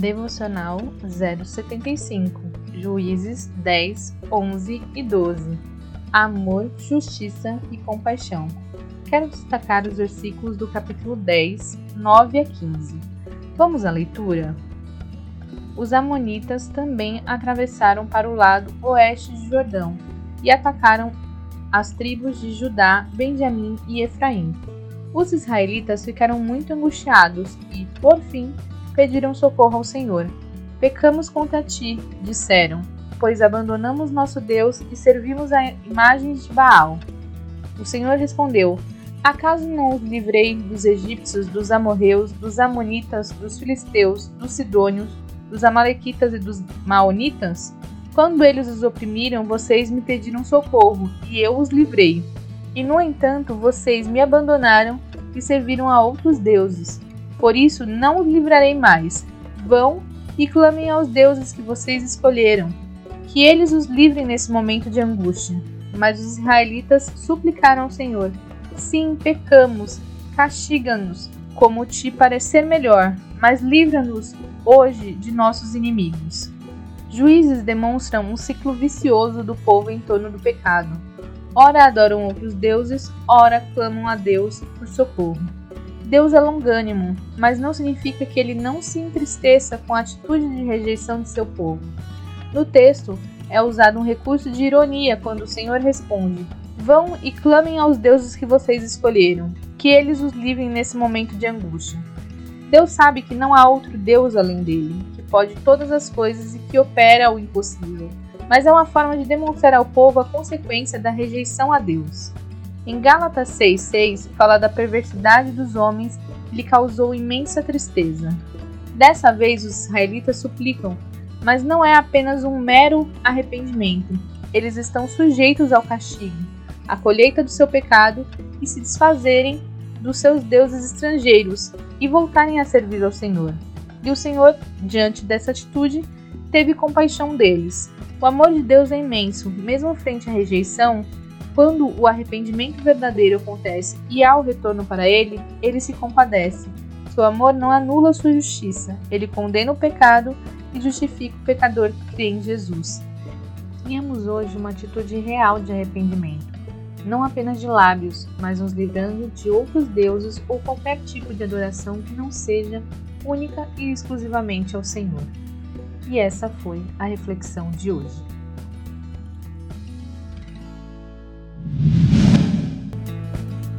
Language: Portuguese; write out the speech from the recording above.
Devocional 075 Juízes 10, 11 e 12 Amor, Justiça e Compaixão. Quero destacar os versículos do capítulo 10, 9 a 15. Vamos à leitura? os Amonitas também atravessaram para o lado oeste de Jordão e atacaram as tribos de Judá, Benjamim e Efraim. Os israelitas ficaram muito angustiados e, por fim, pediram socorro ao Senhor. Pecamos contra ti, disseram, pois abandonamos nosso Deus e servimos a imagens de Baal. O Senhor respondeu: Acaso não os livrei dos egípcios, dos amorreus, dos amonitas, dos filisteus, dos sidônios, dos Amalequitas e dos Maonitas? Quando eles os oprimiram, vocês me pediram socorro, e eu os livrei. E no entanto, vocês me abandonaram e serviram a outros deuses. Por isso, não os livrarei mais. Vão e clamem aos deuses que vocês escolheram, que eles os livrem nesse momento de angústia. Mas os israelitas suplicaram ao Senhor: Sim, pecamos, castiga-nos, como te parecer melhor, mas livra-nos hoje de nossos inimigos. Juízes demonstram um ciclo vicioso do povo em torno do pecado. Ora adoram outros deuses, ora clamam a Deus por socorro. Deus é longânimo, mas não significa que ele não se entristeça com a atitude de rejeição de seu povo. No texto, é usado um recurso de ironia quando o Senhor responde: Vão e clamem aos deuses que vocês escolheram, que eles os livrem nesse momento de angústia. Deus sabe que não há outro Deus além dele, que pode todas as coisas e que opera o impossível, mas é uma forma de demonstrar ao povo a consequência da rejeição a Deus. Em Gálatas 6,6 fala da perversidade dos homens que lhe causou imensa tristeza. Dessa vez os israelitas suplicam, mas não é apenas um mero arrependimento. Eles estão sujeitos ao castigo, à colheita do seu pecado e se desfazerem dos seus deuses estrangeiros e voltarem a servir ao Senhor. E o Senhor, diante dessa atitude, teve compaixão deles. O amor de Deus é imenso, mesmo frente à rejeição, quando o arrependimento verdadeiro acontece e há o retorno para ele, ele se compadece. Seu amor não anula sua justiça, ele condena o pecado e justifica o pecador que crê em Jesus. Tenhamos hoje uma atitude real de arrependimento não apenas de lábios, mas nos livrando de outros deuses ou qualquer tipo de adoração que não seja única e exclusivamente ao Senhor. E essa foi a reflexão de hoje.